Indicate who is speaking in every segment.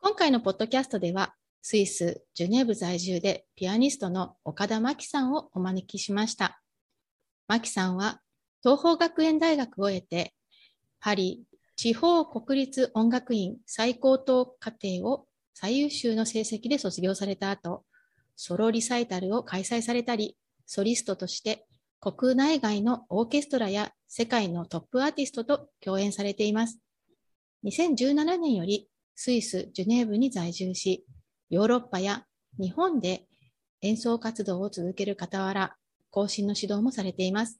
Speaker 1: 今回のポッドキャストでは、スイス・ジュネーブ在住でピアニストの岡田真紀さんをお招きしました。真紀さんは東邦学園大学を得て、パリ地方国立音楽院最高等課程を最優秀の成績で卒業された後、ソロリサイタルを開催されたり、ソリストとして国内外のオーケストラや世界のトップアーティストと共演されています。2017年よりスイス・ジュネーブに在住し、ヨーロッパや日本で演奏活動を続ける傍ら、更新の指導もされています。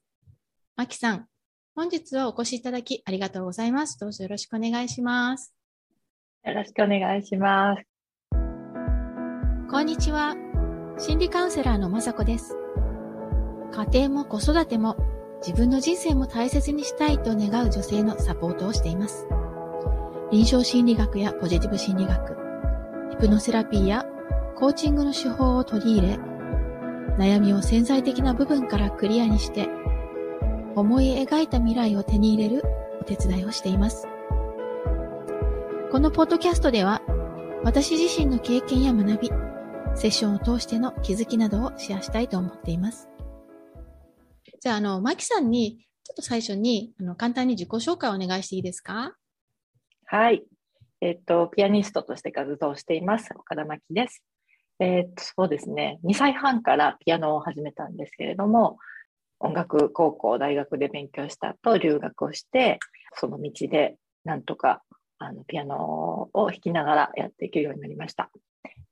Speaker 1: マキさん、本日はお越しいただきありがとうございます。どうぞよろしくお願いします。
Speaker 2: よろしくお願いします。
Speaker 1: こんにちは。心理カウンセラーのまさこです。家庭も子育ても自分の人生も大切にしたいと願う女性のサポートをしています。臨床心理学やポジティブ心理学、ヒプノセラピーやコーチングの手法を取り入れ、悩みを潜在的な部分からクリアにして思い描いた未来を手に入れるお手伝いをしています。このポッドキャストでは、私自身の経験や学び、セッションを通しての気づきなどをシェアしたいと思っています。じゃあ、あの、マキさんに、ちょっと最初に、あの、簡単に自己紹介をお願いしていいですか？
Speaker 2: はい。えっと、ピアニストとして活動しています、岡田真希です。えっと、そうですね、2歳半からピアノを始めたんですけれども、音楽高校、大学で勉強した後、留学をして、その道でなんとかあのピアノを弾きながらやっていけるようになりました。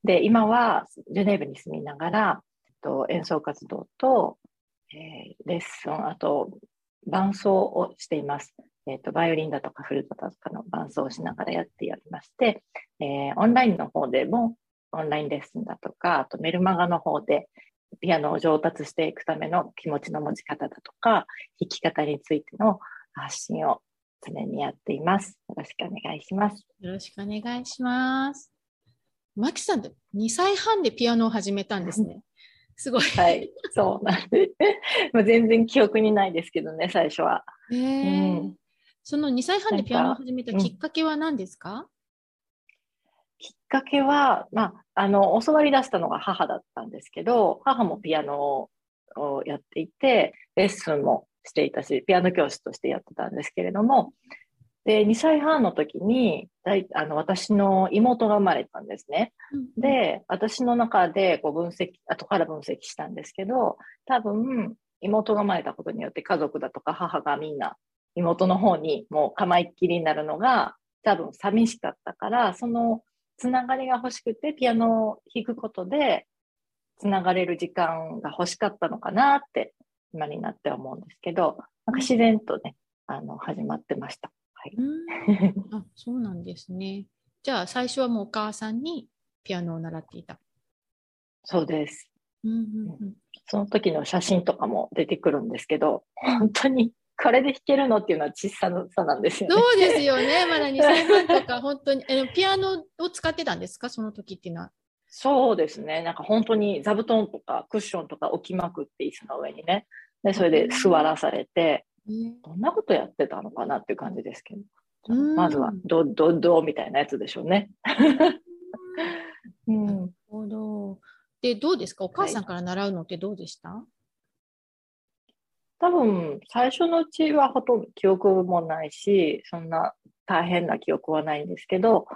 Speaker 2: で、今はジュネーブに住みながら、えっと演奏活動と、えー、レッスン、あと伴奏をしています。えっ、ー、と、バイオリンだとかフルートだとかの伴奏をしながらやっておりまして、えー、オンラインの方でもオンラインレッスンだとか、あとメルマガの方でピアノを上達していくための気持ちの持ち方だとか、弾き方についての発信を常にやっています。よろしくお願いします。
Speaker 1: よろしくお願いします。マキさんって2歳半でピアノを始めたんですね。すごい。
Speaker 2: はい、そうなんで。まあ全然記憶にないですけどね、最初は。
Speaker 1: へうん、その2歳半でピアノを始めたきっかけは何ですか、
Speaker 2: きっかけは、まあ、あの、教わり出したのが母だったんですけど、母もピアノをやっていて、レッスンもしていたし、ピアノ教師としてやってたんですけれども、で、2歳半の時に、あの私の妹が生まれたんですね。うん、で、私の中でこう分析、後から分析したんですけど、多分、妹が生まれたことによって家族だとか母がみんな妹の方にもう構いっきりになるのが多分寂しかったから、そのつながりが欲しくて、ピアノを弾くことで、つながれる時間が欲しかったのかなって、今になって思うんですけど、なんか自然とね、あの、始まってました。はい。
Speaker 1: あ、そうなんですね。じゃあ、最初はもうお母さんにピアノを習っていた。
Speaker 2: そうです。うんうんうん、その時の写真とかも出てくるんですけど、本当にこれで弾けるのっていうのは小ささなんですよね。
Speaker 1: そうですよね。まだ2歳半とか、本当にえ、ピアノを使ってたんですか、その時っていうのは。
Speaker 2: そうですね。なんか本当に座布団とかクッションとか置きまくって椅子の上にね。で、それで座らされて、どんなことやってたのかなっていう感じですけど。まずは、ど、ど、どみたいなやつでしょうね。
Speaker 1: うん、なるほど。で、どうですか？お母さんから習うのってどうでした、はい
Speaker 2: 多分、最初のうちはほとんど記憶もないし、そんな大変な記憶はないんですけど、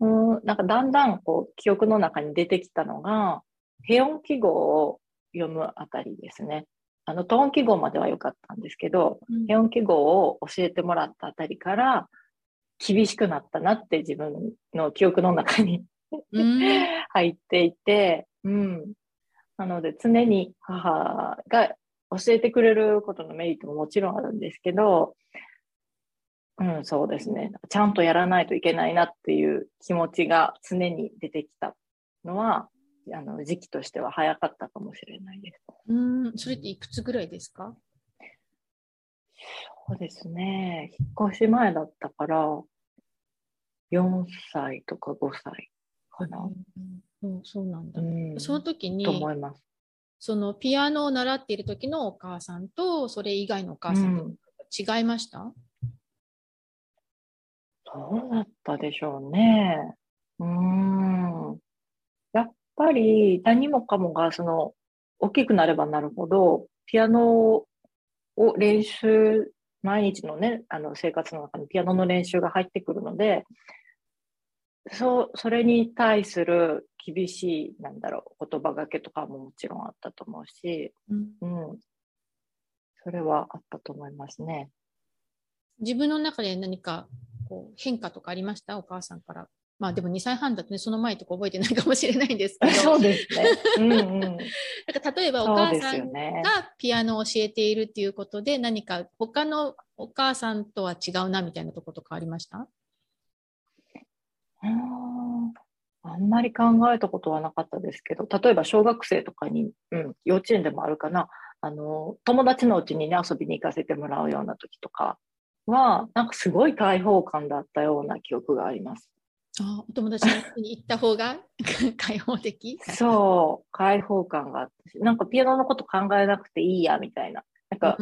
Speaker 2: うん、なんかだんだんこう記憶の中に出てきたのが、ヘ音記号を読むあたりですね。あの、トーン記号までは良かったんですけど、うん、ヘ音記号を教えてもらったあたりから、厳しくなったなって自分の記憶の中に 入っていて、うん。なので常に母が教えてくれることのメリットももちろんあるんですけど、うん、そうですね。ちゃんとやらないといけないなっていう気持ちが常に出てきたのは、あの時期としては早かったかもしれないです。
Speaker 1: うん、それっていくつぐらいですか？
Speaker 2: そうですね。引っ越し前だったから、4歳とか5歳かな。
Speaker 1: うん、そうなんだ。うん、その時に、
Speaker 2: と思います。
Speaker 1: そのピアノを習っている時のお母さんとそれ以外のお母さんと違いました、
Speaker 2: どうだったでしょうね。うん。ぱり何もかもがその大きくなればなるほど、ピアノを練習、毎日のね、あの生活の中にピアノの練習が入ってくるので、そう、それに対する厳しい、なんだろう、言葉がけとかももちろんあったと思うし、うん、うん、それはあったと思いますね。
Speaker 1: 自分の中で何かこう変化とかありました？お母さんから。まあでも2歳半だとね、その前とか覚えてないかもしれないんですけど。
Speaker 2: そうですね。うんうん。なん
Speaker 1: か例えばお母さんがピアノを教えているっていうことで、何か他のお母さんとは違うなみたいなところとかありました？
Speaker 2: あんまり考えたことはなかったですけど、例えば小学生とかに、うん、幼稚園でもあるかな、あの、友達のうちにね、遊びに行かせてもらうような時とかは、なんかすごい開放感だったような記憶があります。
Speaker 1: あお友達に行った方が 開放的？
Speaker 2: そう、開放感があったし、なんかピアノのこと考えなくていいや、みたいな。なんか、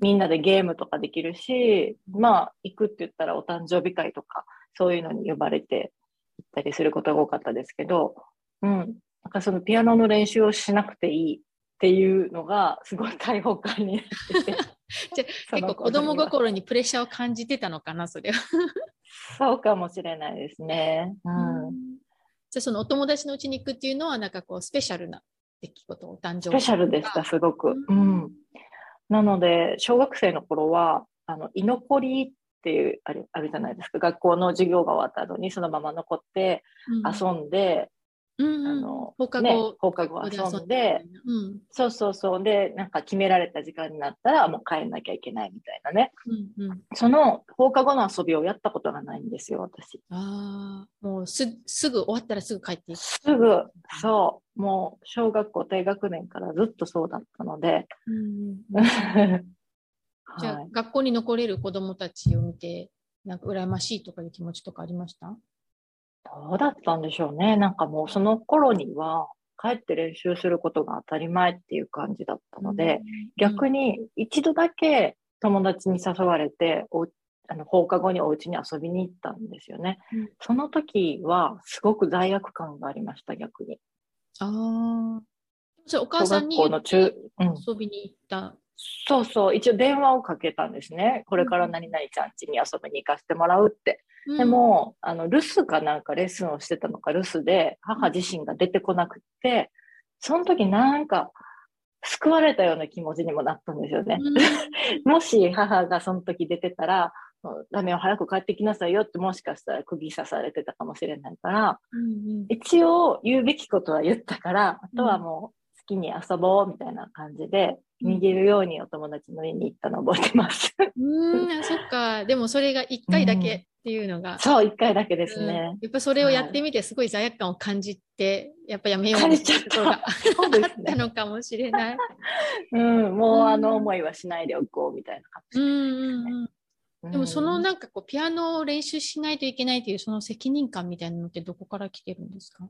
Speaker 2: みんなでゲームとかできるし、まあ、行くって言ったらお誕生日会とか、そういうのに呼ばれて行ったりすることが多かったですけど、うん。なんかそのピアノの練習をしなくていいっていうのが、すごい開放感になってて。
Speaker 1: じゃ 結構子供心にプレッシャーを感じてたのかな、それは。
Speaker 2: そうかもしれないですね。うん。
Speaker 1: じゃそのお友達のうちに行くっていうのは、なんかこう、スペシャルな出来事、お誕生日。ス
Speaker 2: ペシャルでした、すごく。うん。うん、なので、小学生の頃は、あの、居残りっていうあるあるじゃないですか。学校の授業が終わった後にそのまま残って遊んで、
Speaker 1: うん、あの放課後、ね、
Speaker 2: 放課後遊んで、うん、そうそうそう。でなんか決められた時間になったらもう帰んなきゃいけないみたいなね、うんうん、その放課後の遊びをやったことがないんですよ私。
Speaker 1: ああもうすすぐ終わったらすぐ帰っていく。
Speaker 2: すぐ。そう。もう小学校低学年からずっとそうだったので、うん
Speaker 1: じゃあ、はい、学校に残れる子どもたちを見て、なんか羨ましいとかいう気持ちとかありました？
Speaker 2: どうだったんでしょうね。なんかもうその頃には、帰って練習することが当たり前っていう感じだったので、うん、逆に一度だけ友達に誘われておあの放課後にお家に遊びに行ったんですよね、うん、その時はすごく罪悪感がありました逆に。
Speaker 1: ああお母さんに遊びに行った
Speaker 2: そうそう、一応電話をかけたんですね。これから何々ちゃん家に遊びに行かせてもらうって。うん、でも、あの、留守かなんかレッスンをしてたのか留守で、母自身が出てこなくて、その時なんか、救われたような気持ちにもなったんですよね。うん、もし母がその時出てたら、ダメよ、早く帰ってきなさいよってもしかしたら釘刺されてたかもしれないから、うんうん、一応言うべきことは言ったから、あとはもう好きに遊ぼうみたいな感じで、逃げるようにお友達の家に行ったのを覚えてます。
Speaker 1: うん、そっか。でもそれが1回だけっていうのが。
Speaker 2: うん、そう、1回だけですね、
Speaker 1: うん、やっぱそれをやってみて、すごい罪悪感を感じて、やっぱやめよう
Speaker 2: というところがあ
Speaker 1: ったのかもしれない。
Speaker 2: うん、もうあの思いはしないでおこうみたいな感じ、ね、うん。
Speaker 1: でもそのなんかこうピアノを練習しないといけないというその責任感みたいなのってどこから来てるんですか？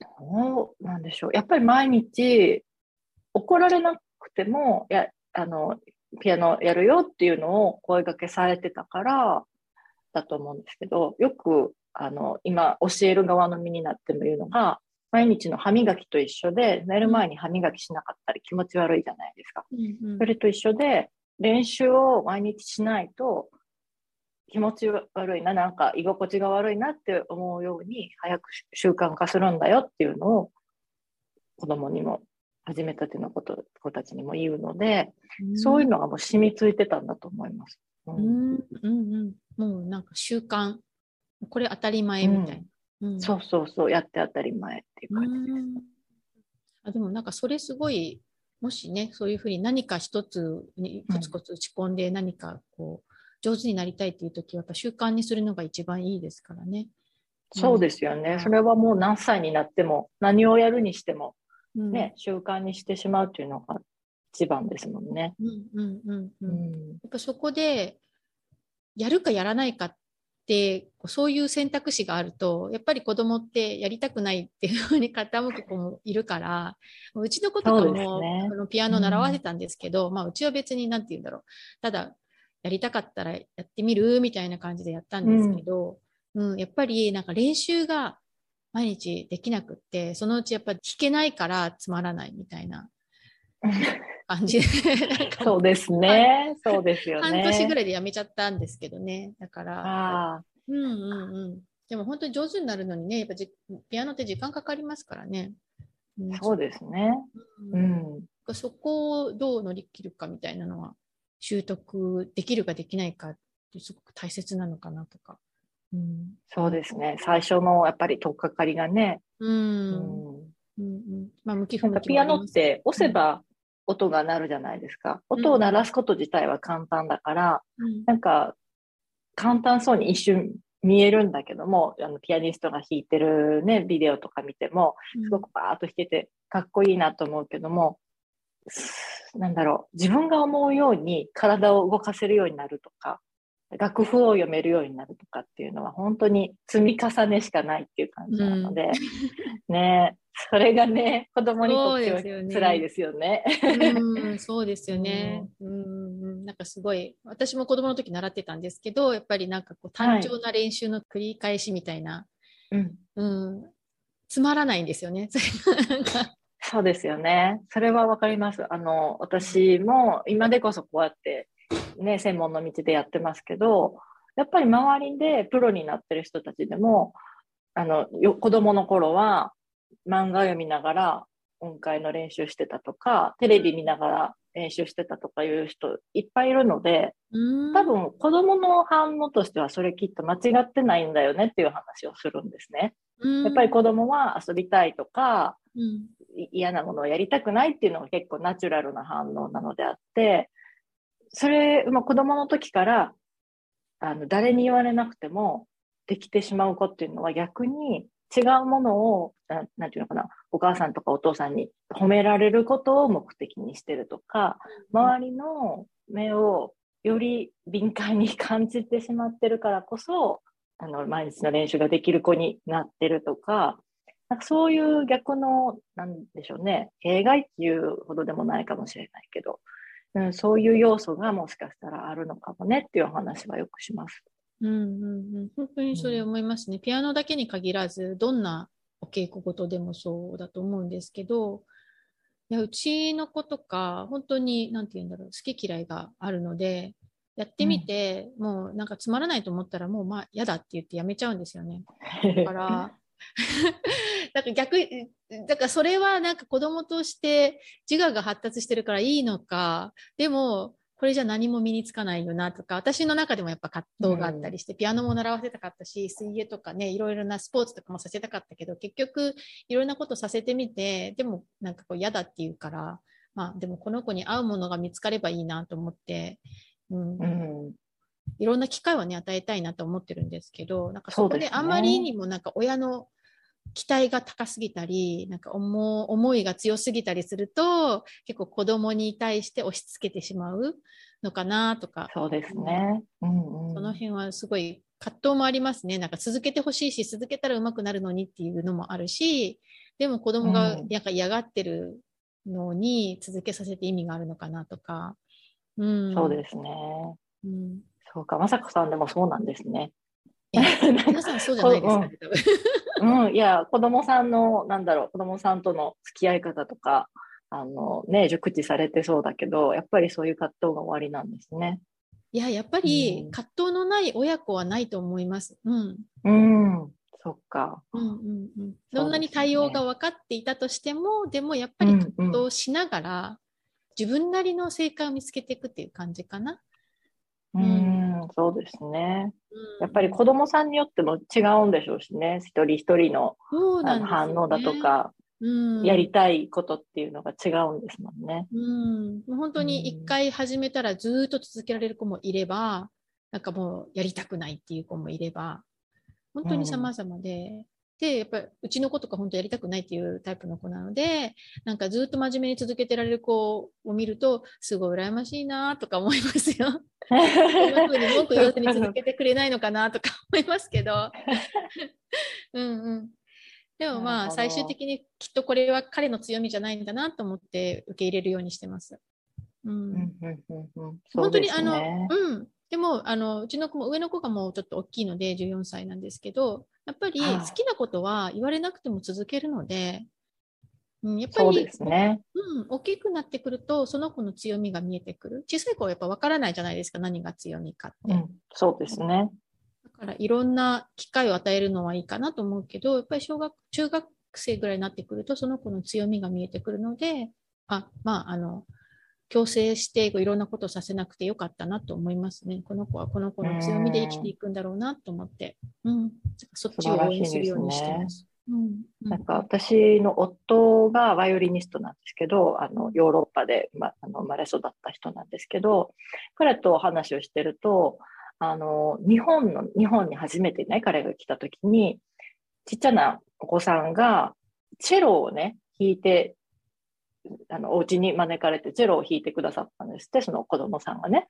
Speaker 2: どうなんでしょう。やっぱり毎日怒られなくても、や、あの、ピアノやるよっていうのを声掛けされてたからだと思うんですけど、よく、あの、今教える側の身になっても言うのが、毎日の歯磨きと一緒で、寝る前に歯磨きしなかったり気持ち悪いじゃないですか。うんうん、それと一緒で、練習を毎日しないと気持ち悪いな、なんか居心地が悪いなって思うように早く習慣化するんだよっていうのを子供にも始めたてのこと子たちにも言うので、うん、そういうのがもう染みついてたんだと思います。
Speaker 1: うん、うん、うん、もうなんか習慣、これ当たり前みたい
Speaker 2: な。うん、そうそうそう、やって当たり前っていう感じです。
Speaker 1: あでもなんかそれすごい、もしね、そういうふうに何か一つにコツコツ打ち込んで何かこう、上手になりたいっていう時はやっぱ習慣にするのが一番いいですからね。
Speaker 2: そうですよね。それはもう何歳になっても何をやるにしてもね、うん、習慣にしてしまうというのが一番ですもんね。
Speaker 1: やっぱそこでやるかやらないかってそういう選択肢があるとやっぱり子供ってやりたくないっていうふうに傾く子もいるからうちの子とかも、ね、のピアノ習わせたんですけど、うん、まあ、うちは別に何て言うんだろう。ただやりたかったらやってみる？みたいな感じでやったんですけど、うん、うん、やっぱりなんか練習が毎日できなくって、そのうちやっぱり弾けないからつまらないみたいな 感じで、
Speaker 2: そうですね。そうですよね。
Speaker 1: 半年ぐ
Speaker 2: らい。
Speaker 1: でやめちゃったんですけどね。だから、うんうんうん。でも本当に上手になるのにね、やっぱじピアノって時間かかりますからね。うん
Speaker 2: そうですね。
Speaker 1: う
Speaker 2: うんん。
Speaker 1: そこをどう乗り切るかみたいなのは習得できるかできないかってすごく大切なのかなとか。うん。
Speaker 2: そうですね。最初のやっぱり取っかかりがね。
Speaker 1: う。
Speaker 2: うんん。
Speaker 1: うんうん。まあ、向き不向き
Speaker 2: ピアノって押せば音が鳴るじゃないですか。音を鳴らすこと自体は簡単だから、
Speaker 1: うん
Speaker 2: なんか簡単そうに一瞬見えるんだけども、あのピアニストが弾いてるね、ビデオとか見ても、すごくバーッと弾けてかっこいいなと思うけども、すなんだろう、自分が思うように体を動かせるようになるとか、楽譜を読めるようになるとかっていうのは本当に積み重ねしかないっていう感じなので、ねそれがね、子供にとっては辛いですよね。
Speaker 1: うん、そうですよね。うん、うん、なんかすごい、私も子供の時習ってたんですけど、やっぱりなんかこう単調な練習の繰り返しみたいな、
Speaker 2: うん
Speaker 1: うん、つまらないんですよね。それがなんか
Speaker 2: そうですよね。それはわかります。あの、私も今でこそこうやってね、専門の道でやってますけど、やっぱり周りでプロになってる人たちでも、あの、よ子供の頃は漫画読みながら音階の練習してたとか、テレビ見ながら練習してたとかいう人いっぱいいるので、
Speaker 1: うん
Speaker 2: 多分子供の反応としてはそれきっと間違ってないんだよねっていう話をするんですね。やっぱり子供は遊びたいとか、
Speaker 1: うん
Speaker 2: い嫌なものをやりたくないっていうのが結構ナチュラルな反応なのであって、それ、まあ、子供の時からあの誰に言われなくてもできてしまう子っていうのは逆に違うものをななんていうのかなお母さんとかお父さんに褒められることを目的にしてるとか周りの目をより敏感に感じてしまってるからこそあの毎日の練習ができる子になってるとかなんかそういう逆の、なんでしょうね、弊害っていうほどでもないかもしれないけど、うん、そういう要素がもしかしたらあるのかもねっていうお話はよくします。
Speaker 1: うんうんうん、本当にそれ思いますね。ピアノだけに限らず、どんなお稽古事でもそうだと思うんですけど、いやうちの子とか、本当に、なんて言うんだろう、好き嫌いがあるので、やってみて、もうなんかつまらないと思ったら、もうまあ嫌だって言ってやめちゃうんですよね。だから、だから逆に、だからそれはなんか子供として自我が発達してるからいいのか、でも、これじゃ何も身につかないよなとか、私の中でもやっぱ葛藤があったりして、ピアノも習わせたかったし、水泳とかね、いろいろなスポーツとかもさせたかったけど、結局いろんなことさせてみて、でもなんかこう嫌だって言うから、まあでもこの子に合うものが見つかればいいなと思って、うん。
Speaker 2: うん、
Speaker 1: いろんな機会はね、与えたいなと思ってるんですけど、なんかそこ
Speaker 2: で
Speaker 1: あまりにもなんか親の期待が高すぎたり、なんか思思いが強すぎたりすると、結構子供に対して押し付けてしまうのかなとか、
Speaker 2: そうですね。うんうん、
Speaker 1: その辺はすごい葛藤もありますね。なんか続けてほしいし、続けたら上手くなるのにっていうのもあるし、でも子供が
Speaker 2: うん
Speaker 1: なんか嫌がってるのに続けさせて意味があるのかなとか。うん、
Speaker 2: そうですね。
Speaker 1: うん
Speaker 2: そうか、まさこさんでもそうなんですね。
Speaker 1: 皆さんそうじゃないですかね、多分。
Speaker 2: うん、いや、子供さんの、なんだろう、子供さんとの付き合い方とか、あのね、熟知されてそうだけど、やっぱりそういう葛藤が終わりなんですね。
Speaker 1: いや、やっぱ
Speaker 2: うん
Speaker 1: り葛藤のない親子はないと思います。うん。
Speaker 2: うん、そっか。
Speaker 1: うんうんうん、
Speaker 2: ね
Speaker 1: どんなに対応が分かっていたとしても、でもやっぱり
Speaker 2: うん
Speaker 1: 葛藤しながら、自分なりの正解を見つけていくっていう感じかな。
Speaker 2: うん、そうですね。
Speaker 1: うん。
Speaker 2: やっぱり子供さんによっても違うんでしょうしね、一人一人の
Speaker 1: そうな
Speaker 2: あの反応だと、か、
Speaker 1: うん、
Speaker 2: やりたいことっていうのが違うんですもんね。
Speaker 1: うん、本当に一回始めたらずーっと続けられる子もいれば、なんかもうやりたくないっていう子もいれば、本当に様々で、で、やっぱりうちの子とか本当やりたくないっていうタイプの子なので、なんかずっと真面目に続けてられる子を見ると、すごい羨ましいなとか思いますよ。こんな風に文句言わずに続けてくれないのかなとか思いますけど。うんうん。でもまあ最終的にきっとこれは彼の強みじゃないんだなと思って受け入れるようにしてます。うん。
Speaker 2: うんうんうんうん
Speaker 1: 本当にあの、
Speaker 2: う
Speaker 1: ん。でもあのうちの子も上の子がもうちょっと大きいので14歳なんですけどやっぱり好きなことは言われなくても続けるので、うん、やっぱり、
Speaker 2: ね、
Speaker 1: うん、大きくなってくるとその子の強みが見えてくる。小さい子はやっぱ分からないじゃないですか何が強みかって、うん、
Speaker 2: そうですね。
Speaker 1: だからいろんな機会を与えるのはいいかなと思うけどやっぱり小学中学生ぐらいになってくるとその子の強みが見えてくるのであまああの強制していろんなことさせなくてよかったなと思いますね。この子はこの子の強みで生きていくんだろうなと思って、うん、そっちを応援するようにしてます。
Speaker 2: うん、なんか私の夫がバイオリニストなんですけど、あのヨーロッパで、ま、あの生まれ育った人なんですけど、彼と話をしてると、あの日本の日本に初めてね彼が来た時にちっちゃなお子さんがチェロをね弾いてあの、お家に招かれてチェロを弾いてくださったんですって、その子供さんがね。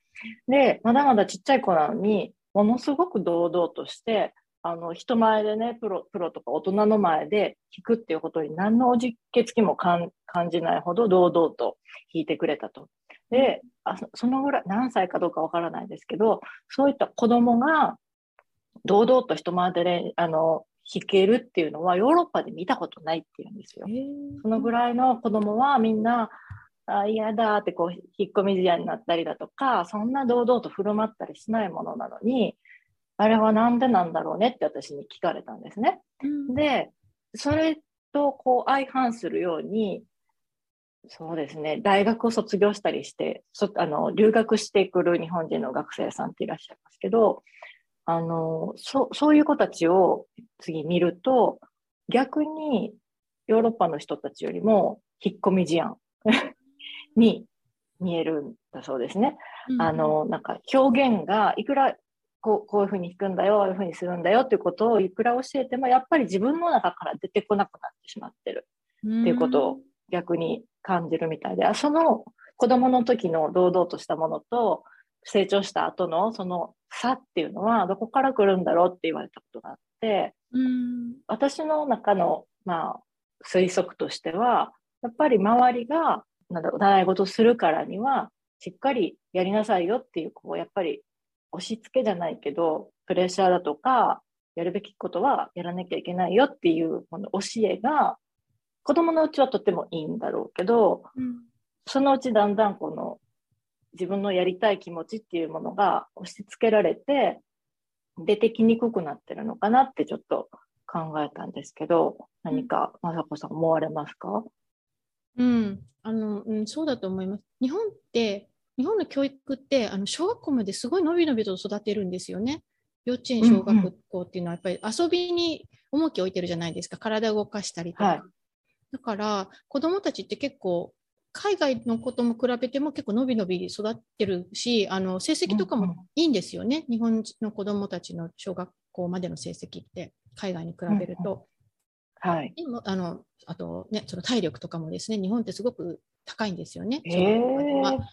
Speaker 2: で、まだまだちっちゃい子なのに、ものすごく堂々として、あの、人前でね、プロ、プロとか大人の前で弾くっていうことに何のおじけつきも感じないほど堂々と弾いてくれたと。で、あそのぐらい、何歳かどうかわからないですけど、そういった子供が堂々と人前で、あの、弾けるっていうのはヨーロッパで見たことないっていうんですよ。そのぐらいの子供はみんなあ嫌だってこう引っ込み思案になったりだとかそんな堂々と振る舞ったりしないものなのにあれはなんでなんだろうねって私に聞かれたんですね。うん、でそれとこう相反するようにそうですね大学を卒業したりしてそあの留学してくる日本人の学生さんっていらっしゃいますけどあの、そそういう子たちを次見ると、逆にヨーロッパの人たちよりも引っ込み思案 に見えるんだそうですね。うん、あの、なんか表現がいくらこうこういうふうに弾くんだよ、ああいうふうにするんだよっていうことをいくら教えても、やっぱり自分の中から出てこなくなってしまってる。っていうことを逆に感じるみたいで、あその子供の時の堂々としたものと、成長した後のその差っていうのはどこから来るんだろうって言われたことがあって、うん、私の中の、まあ、推測としてはやっぱり周りがなんだろう習い事するからにはしっかりやりなさいよっていうこうやっぱり押し付けじゃないけどプレッシャーだとかやるべきことはやらなきゃいけないよっていうこの教えが子供のうちはとてもいいんだろうけど、うん、そのうちだんだんこの自分のやりたい気持ちっていうものが押し付けられて出てきにくくなってるのかなってちょっと考えたんですけど何か雅子さん思われますか？
Speaker 1: うんあの、うん、そうだと思います。日本って日本の教育ってあの小学校まですごいのびのびと育てるんですよね。幼稚園、小学校っていうのはやっぱり遊びに重きを置いてるじゃないですか。体を動かしたりとか。はい、だから子供たちって結構海外のことも比べても結構のびのび育ってるし、あの成績とかもいいんですよね、うんうん、日本の子どもたちの小学校までの成績って、海外に比べると。
Speaker 2: うんうん、はい、
Speaker 1: でもあのあと、ね、その体力とかもですね、日本ってすごく高いんですよね、小
Speaker 2: 学校では。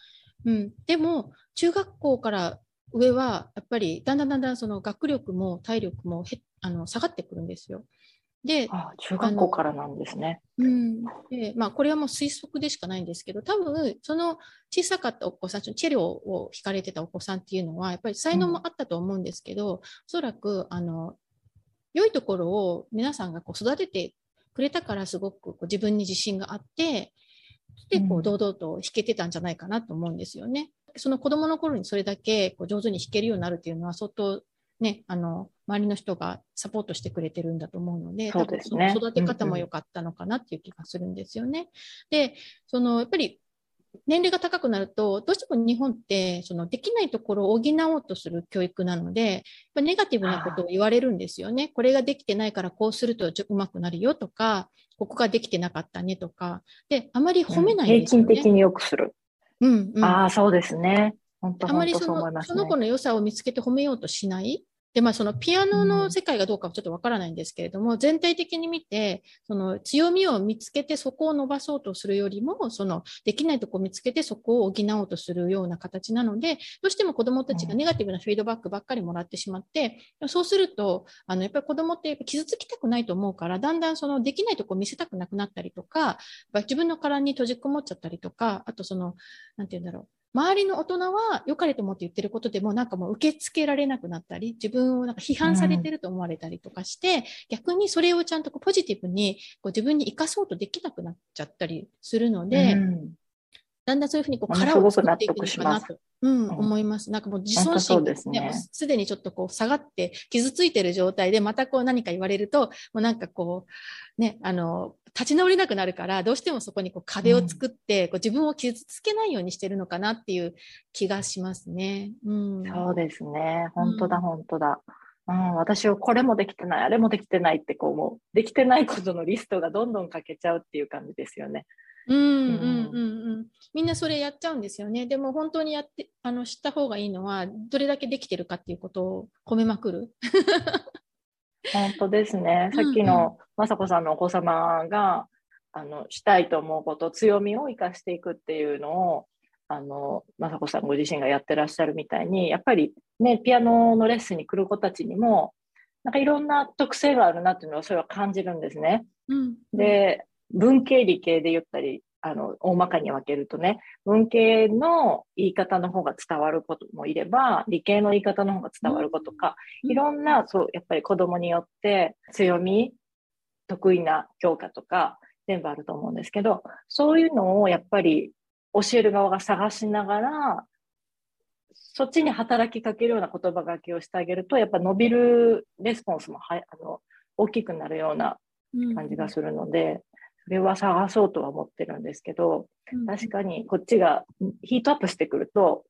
Speaker 1: うん、でも、中学校から上はやっぱりだんだんだんだんその学力も体力もへあの下がってくるんですよ。
Speaker 2: で、あ中学校からなんですね。
Speaker 1: うん、でまあ、これはもう推測でしかないんですけど、多分その小さかったお子さん、チェリオを弾かれてたお子さんっていうのは、やっぱり才能もあったと思うんですけど、うん、おそらくあの良いところを皆さんがこう育ててくれたから、すごくこう自分に自信があって、でこう堂々と弾けてたんじゃないかなと思うんですよね。その子供の頃にそれだけこう上手に弾けるようになるっていうのは相当ね、あの周りの人がサポートしてくれてるんだと思うので、
Speaker 2: そうですね、
Speaker 1: 育て方も良かったのかなっていう気がするんですよね。うんうん、で、そのやっぱり年齢が高くなると、どうしても日本ってそのできないところを補おうとする教育なので、ネガティブなことを言われるんですよね。これができてないからこうするとうまくなるよとか、ここができてなかったねとか、で、あまり褒めないん
Speaker 2: ですよね、うん、平均的によくする。
Speaker 1: うん、うん、
Speaker 2: ああ、そうですね。本当
Speaker 1: あまりその、ね、その子の良さを見つけて褒めようとしない。で、まあ、そのピアノの世界がどうかはちょっとわからないんですけれども、うん、全体的に見て、その強みを見つけてそこを伸ばそうとするよりも、そのできないとこを見つけてそこを補おうとするような形なので、どうしても子どもたちがネガティブなフィードバックばっかりもらってしまって、うん、そうすると、あのやっぱり子どもって傷つきたくないと思うから、だんだんそのできないとこを見せたくなくなったりとか、自分の殻に閉じこもっちゃったりとか、あとその、なんて言うんだろう、周りの大人は良かれと思って言ってることでもなんかもう受け付けられなくなったり、自分をなんか批判されてると思われたりとかして、うん、逆にそれをちゃんとこうポジティブにこう自分に生かそうとできなくなっちゃったりするので、うん、だんだんそういうふうにこう殻を作っていくのかなと。うん、思います。なんかもう自尊心がす、ね、すでにちょっとこう下がって傷ついてる状態でまたこう何か言われると、もうなんかこう、ね、あの、立ち直れなくなるから、どうしてもそこにこう壁を作って、こう自分を傷つけないようにしてるのかなっていう気がしますね。
Speaker 2: うん、そうですね。本当だ、本当だ。うん、私はこれもできてない、あれもできてないってこう、もうできてないことのリストがどんどんかけちゃうっていう感じですよね。
Speaker 1: うんうんうんうん、みんなそれやっちゃうんですよね。でも本当にやってあの知った方がいいのはどれだけできてるかっていうことを褒めまくる。
Speaker 2: 本当ですね。さっきの雅子さんのお子様があのしたいと思うこと強みを生かしていくっていうのをあの雅子さんご自身がやってらっしゃるみたいにやっぱりねピアノのレッスンに来る子たちにもなんかいろんな特性があるなっていうのはそれは感じるんですね。うん、で文系理系で言ったりあの大まかに分けるとね文系の言い方の方が伝わることもいれば理系の言い方の方が伝わることか、うん、いろんなそうやっぱり子供によって強み得意な教科とか全部あると思うんですけどそういうのをやっぱり教える側が探しながらそっちに働きかけるような言葉がけをしてあげるとやっぱ伸びるレスポンスもはあの大きくなるような感じがするので、それは探そうとは思ってるんですけど、確かにこっちがヒートアップしてくると、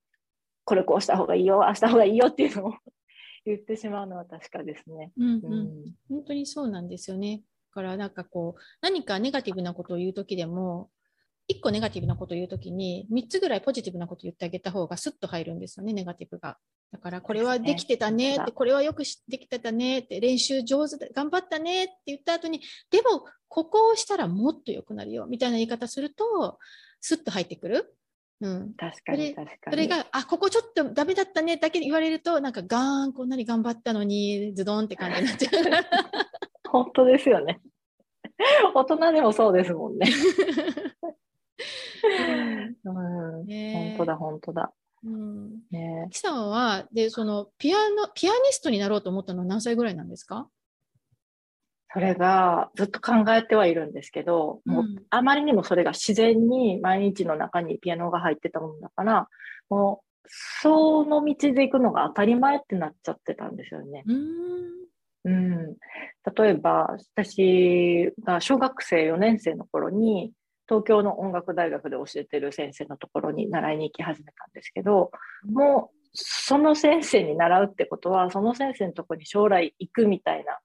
Speaker 2: これこうした方がいいよ、あした方がいいよっていうのを 言ってしまうのは確かですね。うん、うん
Speaker 1: うん、本当にそうなんですよね。だからなんかこう、何かネガティブなことを言うときでも、1個ネガティブなことを言うときに、3つぐらいポジティブなことを言ってあげた方がスッと入るんですよね、ネガティブが。だから、これはできてたねって、これはよくできてたねって、練習上手だ、頑張ったねって言った後に、でも、ここをしたらもっと良くなるよ、みたいな言い方すると、スッと入ってくる。
Speaker 2: うん、確かに確か
Speaker 1: に。それが、あ、ここちょっとダメだったねだけ言われると、なんかガーン、こんなに頑張ったのに、ズドンって感じになっちゃう。
Speaker 2: 本当ですよね。大人でもそうですもんね。うん、本当だ、本当だ。うん、
Speaker 1: ね、キさんはでそのピアノピアニストになろうと思ったのは何歳ぐらいなんですか？
Speaker 2: それがずっと考えてはいるんですけど、うん、もうあまりにもそれが自然に毎日の中にピアノが入ってたものだからもうその道で行くのが当たり前ってなっちゃってたんですよね。うん、例えば私が小学生4年生の頃に東京の音楽大学で教えてる先生のところに習いに行き始めたんですけど、もうその先生に習うってことは、その先生のところに将来行くみたいな、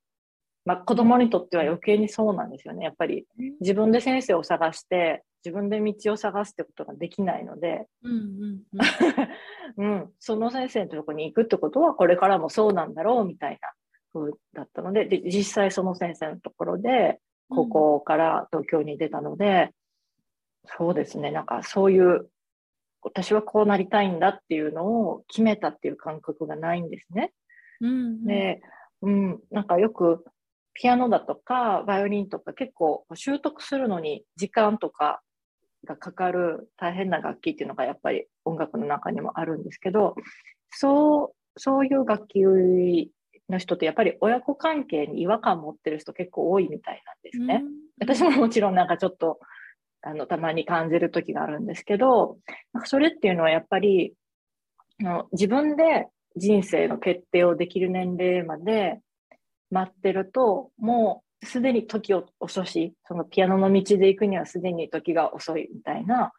Speaker 2: まあ、子供にとっては余計にそうなんですよね。やっぱり自分で先生を探して、自分で道を探すってことができないので、うん、うん、その先生のところに行くってことは、これからもそうなんだろうみたいな風だったので、で実際その先生のところで、高校から東京に出たので、そうですね。なんかそういう、私はこうなりたいんだっていうのを決めたっていう感覚がないんですね。うん、うん、で、うん、なんかよくピアノだとかバイオリンとか結構習得するのに時間とかがかかる大変な楽器っていうのがやっぱり音楽の中にもあるんですけど、そう、そういう楽器の人ってやっぱり親子関係に違和感持ってる人結構多いみたいなんですね。うん、私ももちろんなんかちょっとあのたまに感じる時があるんですけどそれっていうのはやっぱり自分で人生の決定をできる年齢まで待ってるともうすでに時を遅しそのピアノの道で行くにはすでに時が遅いみたいな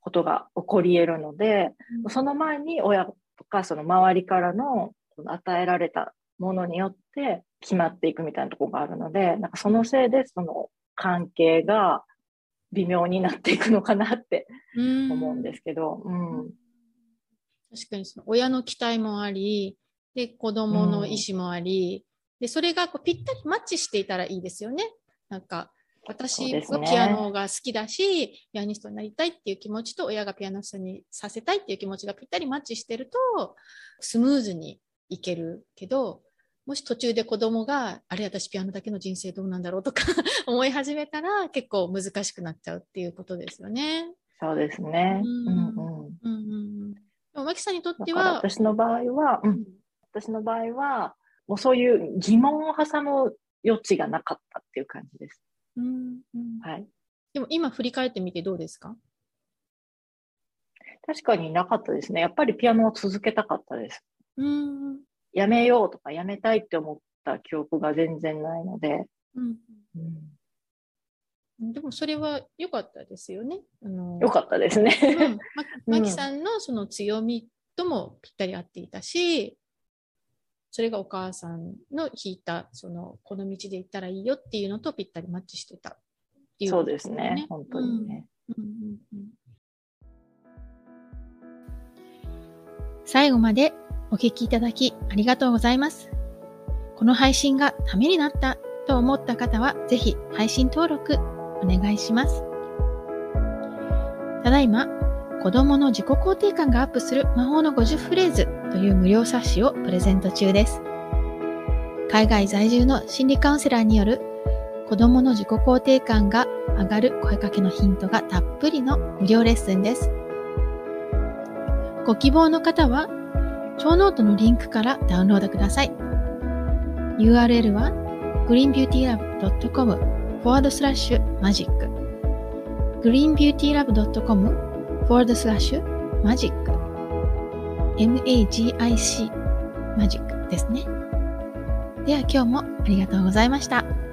Speaker 2: ことが起こり得るので、うん、その前に親とかその周りからの与えられたものによって決まっていくみたいなところがあるのでなんかそのせいでその関係が微妙になっていくのかなって思うんですけど。うん、
Speaker 1: 確かにその親の期待もあり、で、子供の意思もあり、うん、で、それがこうぴったりマッチしていたらいいですよね。なんか、私はピアノが好きだし、ね、ピアニストになりたいっていう気持ちと親がピアニストにさせたいっていう気持ちがぴったりマッチしてると、スムーズにいけるけど、もし途中で子供があれ私ピアノだけの人生どうなんだろうとか 思い始めたら結構難しくなっちゃうっていうことですよね。
Speaker 2: そうですね。
Speaker 1: う
Speaker 2: うんんうん。
Speaker 1: うん。でも、マキさんにとっては、
Speaker 2: 私の場合は、うん、私の場合は、もうそういう疑問を挟む余地がなかったっていう感じです。
Speaker 1: うんうん
Speaker 2: はい。
Speaker 1: でも今振り返ってみてどうですか？
Speaker 2: 確かになかったですね。やっぱりピアノを続けたかったです。
Speaker 1: うん
Speaker 2: やめようとかやめたいって思った記憶が全然ないので。
Speaker 1: うん
Speaker 2: うん、
Speaker 1: でもそれは良かったですよね。あの
Speaker 2: よかったですね。
Speaker 1: うん。ま
Speaker 2: うん。
Speaker 1: マキさんのその強みともぴったり合っていたし、それがお母さんの弾いた、その、この道で行ったらいいよっていうのとぴったりマッチしてたっていう
Speaker 2: そうですね。本当にね。
Speaker 1: うん。うんうんうん最後までお聞きいただきありがとうございます。この配信がためになったと思った方は、ぜひ配信登録お願いします。ただいま、子供の自己肯定感がアップする魔法の50フレーズという無料冊子をプレゼント中です。海外在住の心理カウンセラーによる子供の自己肯定感が上がる声かけのヒントがたっぷりの無料レッスンです。ご希望の方は、ショーノートのリンクからダウンロードください。URL は greenbeautylab.com forward slash magic greenbeautylab.com forward slash magic magic マジックですね。では今日もありがとうございました。